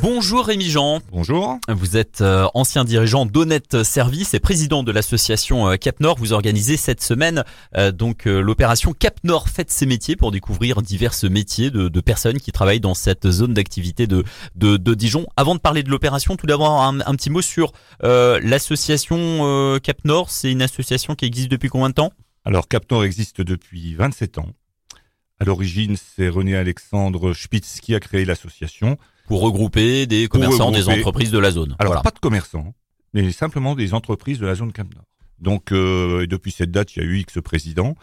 Bonjour Rémi Jean. Bonjour. Vous êtes euh, ancien dirigeant d'Honnête Service et président de l'association euh, Cap Nord. Vous organisez cette semaine euh, donc l'opération Cap Nord faites ses métiers pour découvrir divers métiers de, de personnes qui travaillent dans cette zone d'activité de, de, de Dijon. Avant de parler de l'opération, tout d'abord un, un petit mot sur euh, l'association euh, Cap Nord. C'est une association qui existe depuis combien de temps? Alors Capnor existe depuis 27 ans. À l'origine, c'est René Alexandre Spitz qui a créé l'association. Pour regrouper des commerçants, des entreprises de la zone. Alors Voilà. pas de commerçants, mais simplement des entreprises de la zone Cap Nord. Donc euh, depuis cette date, il y a eu X présidents.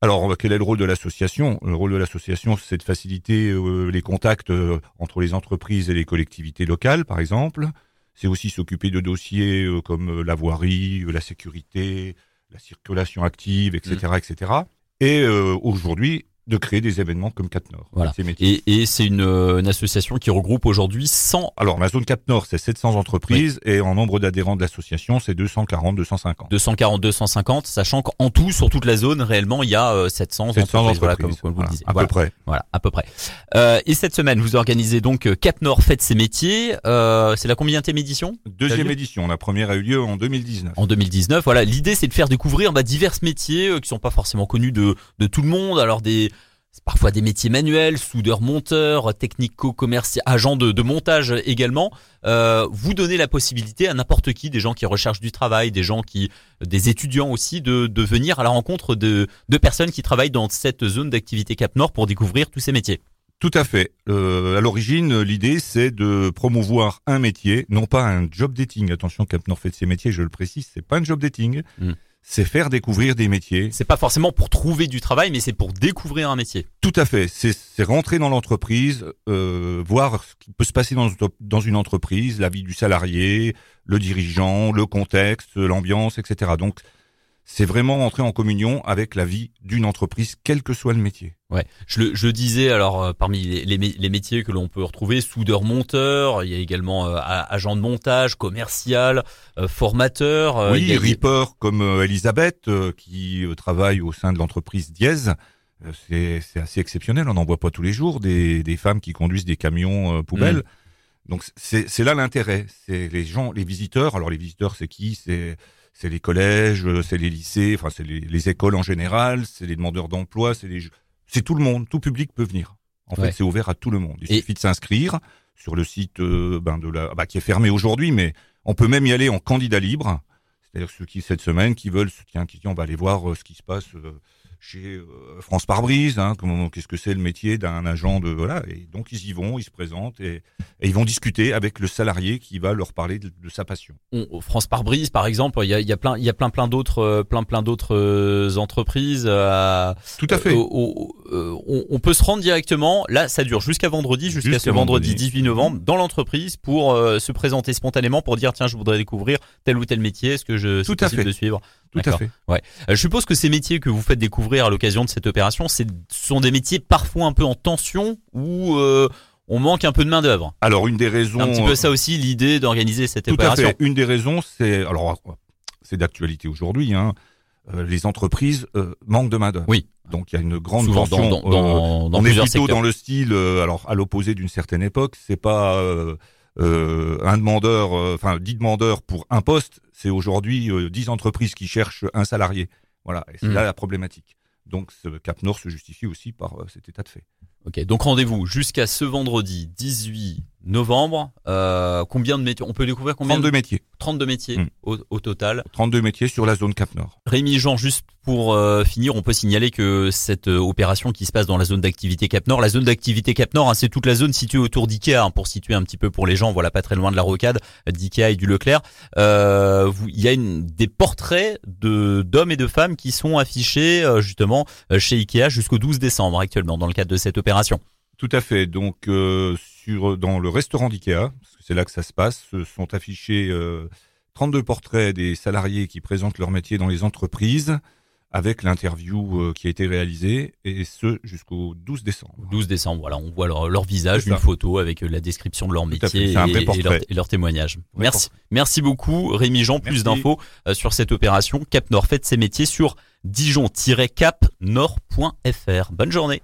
Alors quel est le rôle de l'association? Le rôle de l'association, c'est de faciliter euh, les contacts euh, entre les entreprises et les collectivités locales, par exemple. C'est aussi s'occuper de dossiers euh, comme euh, la voirie, euh, la sécurité, la circulation active, etc., etc. Et euh, aujourd'hui, de créer des événements comme Cap Nord. Voilà. Et, et c'est une, euh, une association qui regroupe aujourd'hui 100 Alors, la zone Cap Nord, c'est 700 entreprises et en nombre d'adhérents de l'association, c'est 240, 250. 240, 250, sachant qu'en tout, sur toute la zone, réellement, il y a euh, 700, 700 entreprises, voilà, entreprises, comme, comme vous voilà, le disiez. à Voilà, peu près. voilà, à peu près. Euh, et cette semaine, vous organisez donc euh, Cap Nord fête ses métiers. Euh, c'est la combienième édition Deuxième édition, la première a eu lieu en 2019. en 2019. Voilà, l'idée c'est de faire découvrir bah, divers métiers euh, qui sont pas forcément connus de, de tout le monde. Alors des c'est parfois des métiers manuels, soudeurs, monteurs, technico-commerciaux, agents de, de montage également. Euh, vous donnez la possibilité à n'importe qui, des gens qui recherchent du travail, des gens qui, des étudiants aussi, de, de venir à la rencontre de, de personnes qui travaillent dans cette zone d'activité Cap Nord pour découvrir tous ces métiers. Tout à fait. Euh, à l'origine, l'idée, c'est de promouvoir un métier, non pas un job dating. Attention, Cap Nord fait de ses métiers, je le précise, c'est pas un job dating. Mm. C'est faire découvrir des métiers. C'est pas forcément pour trouver du travail, mais c'est pour découvrir un métier. Tout à fait. C'est rentrer dans l'entreprise, euh, voir ce qui peut se passer dans, dans une entreprise, la vie du salarié, le dirigeant, le contexte, l'ambiance, etc. Donc, c'est vraiment rentrer en communion avec la vie d'une entreprise, quel que soit le métier. Ouais, je le je disais alors euh, parmi les, les, les métiers que l'on peut retrouver, soudeur monteur, il y a également euh, agent de montage, commercial, euh, formateur. euh, oui, a- Reaper comme euh, Elisabeth, euh, qui euh, travaille au sein de l'entreprise Diez. C'est assez exceptionnel, on n'en voit pas tous les jours, des, des femmes qui conduisent des camions euh, poubelles. Donc c'est c'est là l'intérêt, c'est les gens, les visiteurs. Alors les visiteurs, c'est qui? C'est c'est les collèges, euh, c'est les lycées, enfin c'est les, les écoles en général, c'est les demandeurs d'emploi, c'est les, c'est tout le monde, tout public peut venir. En Ouais. fait, c'est ouvert à tout le monde. Il Et- suffit de s'inscrire sur le site euh, ben, de la, bah, qui est fermé aujourd'hui, mais on peut même y aller en candidat libre. C'est-à-dire ceux qui cette semaine qui veulent, tiens, qui disent, on va aller voir euh, ce qui se passe euh, chez euh, France Pare-Brise, hein, comment, qu'est-ce que c'est le métier d'un agent de voilà. Et donc ils y vont, ils se présentent et, et ils vont discuter avec le salarié qui va leur parler de, de sa passion. on- France par brise par exemple, il y a, y a plein il y a plein plein d'autres euh, plein plein d'autres euh, entreprises. euh, Tout à fait. euh, au- euh, on, on peut se rendre directement. Là, ça dure jusqu'à vendredi, jusqu'à ce vendredi, vendredi. 18 novembre, dans l'entreprise pour euh, se présenter spontanément pour dire tiens, je voudrais découvrir tel ou tel métier. Est-ce que je à possible fait. de suivre Tout à fait. Euh, Je suppose que ces métiers que vous faites découvrir à l'occasion de cette opération, ce sont des métiers parfois un peu en tension où euh, on manque un peu de main d'œuvre. Alors une des raisons. Un petit peu ça aussi l'idée d'organiser cette Tout à opération. fait. Une des raisons, c'est alors c'est d'actualité aujourd'hui. Hein, euh, les entreprises euh, manquent de main d'œuvre. Oui. Donc il y a une grande Souvent tension. dans, dans, euh, dans, on est plutôt secteurs. dans le style, euh, alors à l'opposé d'une certaine époque, c'est pas euh, euh, un demandeur, euh, enfin dix demandeurs pour un poste, c'est aujourd'hui euh, dix entreprises qui cherchent un salarié. Voilà, et c'est Mm. là la problématique. Donc ce Cap Nord se justifie aussi par euh, cet état de fait. Ok, donc rendez-vous jusqu'à ce vendredi 18 novembre. Euh, combien de métiers On peut découvrir combien 32 métiers, 32 métiers Mm. au, au total. 32 métiers sur la zone Cap Nord. Rémi Jean, juste pour euh, finir, on peut signaler que cette euh, opération qui se passe dans la zone d'activité Cap Nord, la zone d'activité Cap Nord, hein, c'est toute la zone située autour d'IKEA, hein, pour situer un petit peu pour les gens, voilà, pas très loin de la rocade d'IKEA et du Leclerc. Euh, Il y a une, des portraits de d'hommes et de femmes qui sont affichés euh, justement chez IKEA jusqu'au 12 décembre actuellement dans le cadre de cette opération. Tout à fait. Donc euh, sur dans le restaurant d'IKEA, parce que c'est là que ça se passe, se sont affichés euh, 32 portraits des salariés qui présentent leur métier dans les entreprises, avec l'interview euh, qui a été réalisée, et ce jusqu'au 12 décembre. 12 décembre, voilà, on voit leur, leur visage, une photo avec euh, la description de leur métier et, et leur, portrait. et leur témoignage. Merci, merci beaucoup Rémi Jean. Plus d'infos sur cette opération Cap Nord faites ses métiers sur dijon-cap-nord.fr. Bonne journée.